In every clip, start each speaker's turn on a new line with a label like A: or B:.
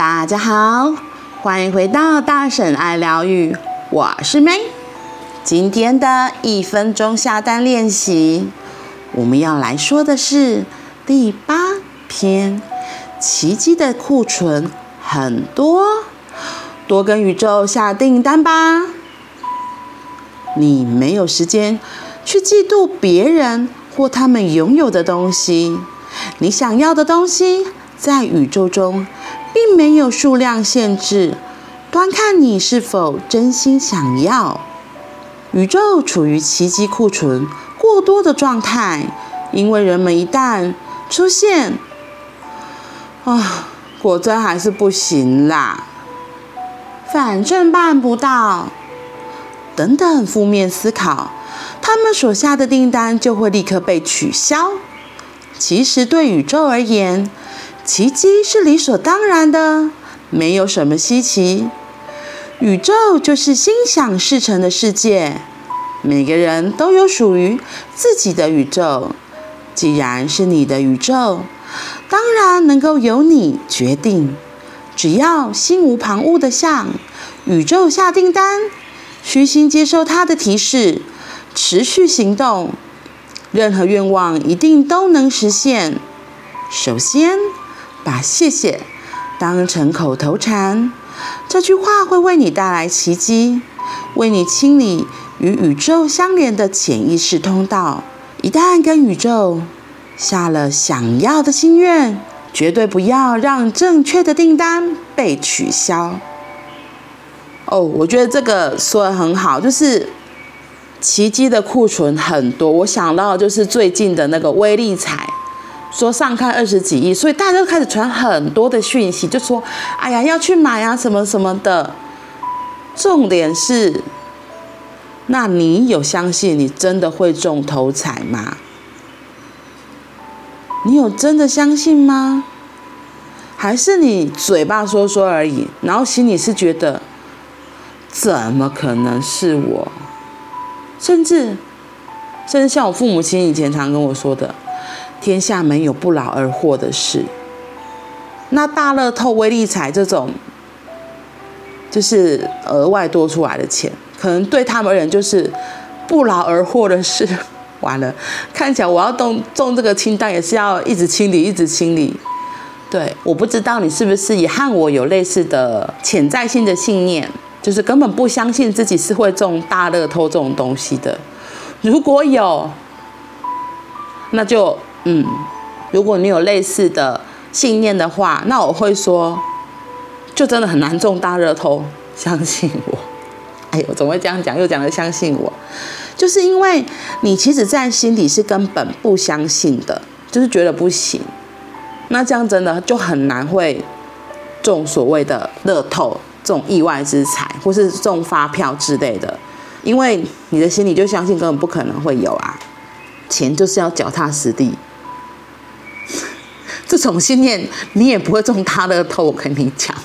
A: 大家好，欢迎回到大婶爱疗愈，我是 May。今天的一分钟下单练习，我们要来说的是第八篇：奇迹的库存很多，多跟宇宙下订单吧。你没有时间去嫉妒别人或他们拥有的东西，你想要的东西在宇宙中。并没有数量限制，端看你是否真心想要。宇宙处于奇迹库存过多的状态，因为人们一旦出现，啊，果真还是不行啦，反正办不到，等等负面思考，他们所下的订单就会立刻被取消。其实对宇宙而言，奇迹是理所当然的，没有什么稀奇。宇宙就是心想事成的世界，每个人都有属于自己的宇宙。既然是你的宇宙，当然能够由你决定。只要心无旁骛地向宇宙下订单，虚心接受它的提示，持续行动，任何愿望一定都能实现。首先，把谢谢当成口头禅，这句话会为你带来奇迹，为你清理与宇宙相连的潜意识通道。一旦跟宇宙下了想要的心愿，绝对不要让正确的订单被取消。哦，我觉得这个说的很好，就是奇迹的库存很多。我想到就是最近的那个威力彩。说上看二十几亿，所以大家都开始传很多的讯息，就说：“哎呀，要去买啊，什么什么的。”重点是，那你有相信你真的会中头彩吗？你有真的相信吗？还是你嘴巴说说而已，然后心里是觉得，怎么可能是我？甚至，甚至像我父母亲以前常跟我说的。天下没有不劳而获的事。那大乐透、威力彩这种，就是额外多出来的钱，可能对他们而言就是不劳而获的事。完了，看起来我要动中这个清单也是要一直清理，一直清理。对，我不知道你是不是也和我有类似的潜在性的信念，就是根本不相信自己是会中大乐透这种东西的。如果有，那就。嗯，如果你有类似的信念的话，那我会说，就真的很难中大乐透。相信我，哎呦，总会这样讲，又讲了相信我，就是因为你其实在心底是根本不相信的，就是觉得不行。那这样真的就很难会中所谓的乐透这种意外之财，或是中发票之类的，因为你的心里就相信根本不可能会有啊，钱就是要脚踏实地。这种信念，你也不会中大乐透。我跟你讲，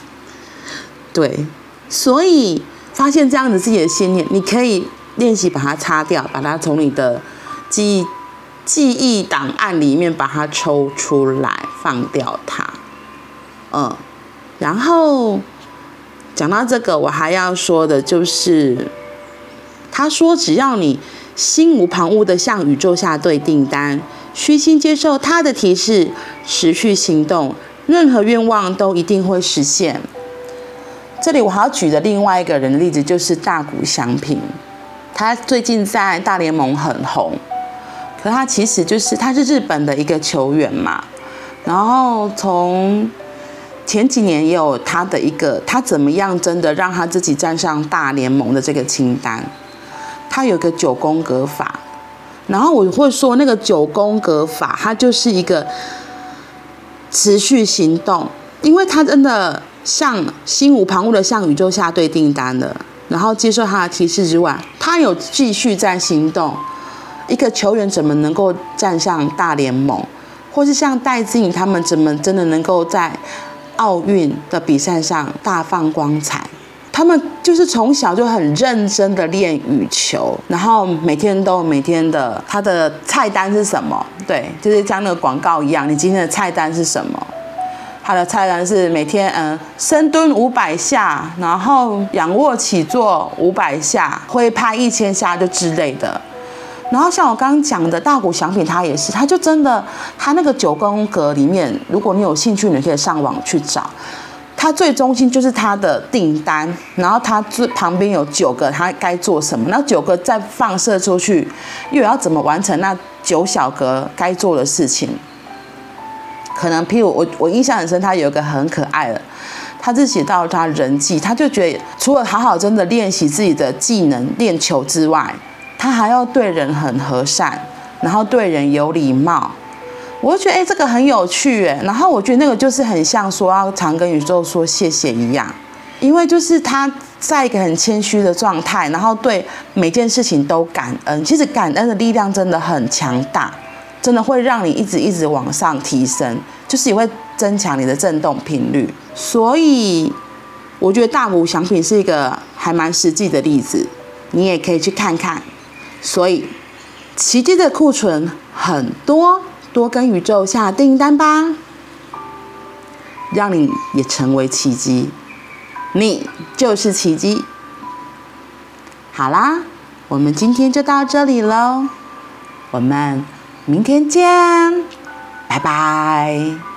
A: 对，所以发现这样子自己的信念，你可以练习把它擦掉，把它从你的记忆记忆档案里面把它抽出来，放掉它。嗯，然后讲到这个，我还要说的就是，他说只要你心无旁骛的向宇宙下对订单。虚心接受他的提示，持续行动，任何愿望都一定会实现。这里我还要举的另外一个人的例子就是大谷翔平，他最近在大联盟很红，可他其实就是他是日本的一个球员嘛。然后从前几年也有他的一个，他怎么样真的让他自己站上大联盟的这个清单？他有个九宫格法。然后我会说，那个九宫格法，它就是一个持续行动，因为他真的像心无旁骛的向宇宙下对订单了，然后接受他的提示之外，他有继续在行动。一个球员怎么能够站上大联盟，或是像戴资颖他们怎么真的能够在奥运的比赛上大放光彩？他们就是从小就很认真的练羽球，然后每天都每天的他的菜单是什么？对，就是像那个广告一样，你今天的菜单是什么？他的菜单是每天嗯深蹲五百下，然后仰卧起坐五百下，挥拍一千下就之类的。然后像我刚刚讲的大谷祥平，他也是，他就真的他那个九宫格里面，如果你有兴趣，你可以上网去找。他最中心就是他的订单，然后他最旁边有九个他该做什么，那九个再放射出去，又要怎么完成那九小格该做的事情。可能，譬如我，我印象很深，他有一个很可爱的，他是写到他人际，他就觉得除了好好真的练习自己的技能练球之外，他还要对人很和善，然后对人有礼貌。我就觉得，哎，这个很有趣，哎。然后我觉得那个就是很像说要常跟宇宙说谢谢一样，因为就是他在一个很谦虚的状态，然后对每件事情都感恩。其实感恩的力量真的很强大。真的会让你一直一直往上提升，就是也会增强你的振动频率。所以我觉得大谷翔平是一个还蛮实际的例子，你也可以去看看。所以奇迹的库存很多，多跟宇宙下订单吧，让你也成为奇迹，你就是奇迹。好啦，我们今天就到这里喽，我们。明天见，拜拜。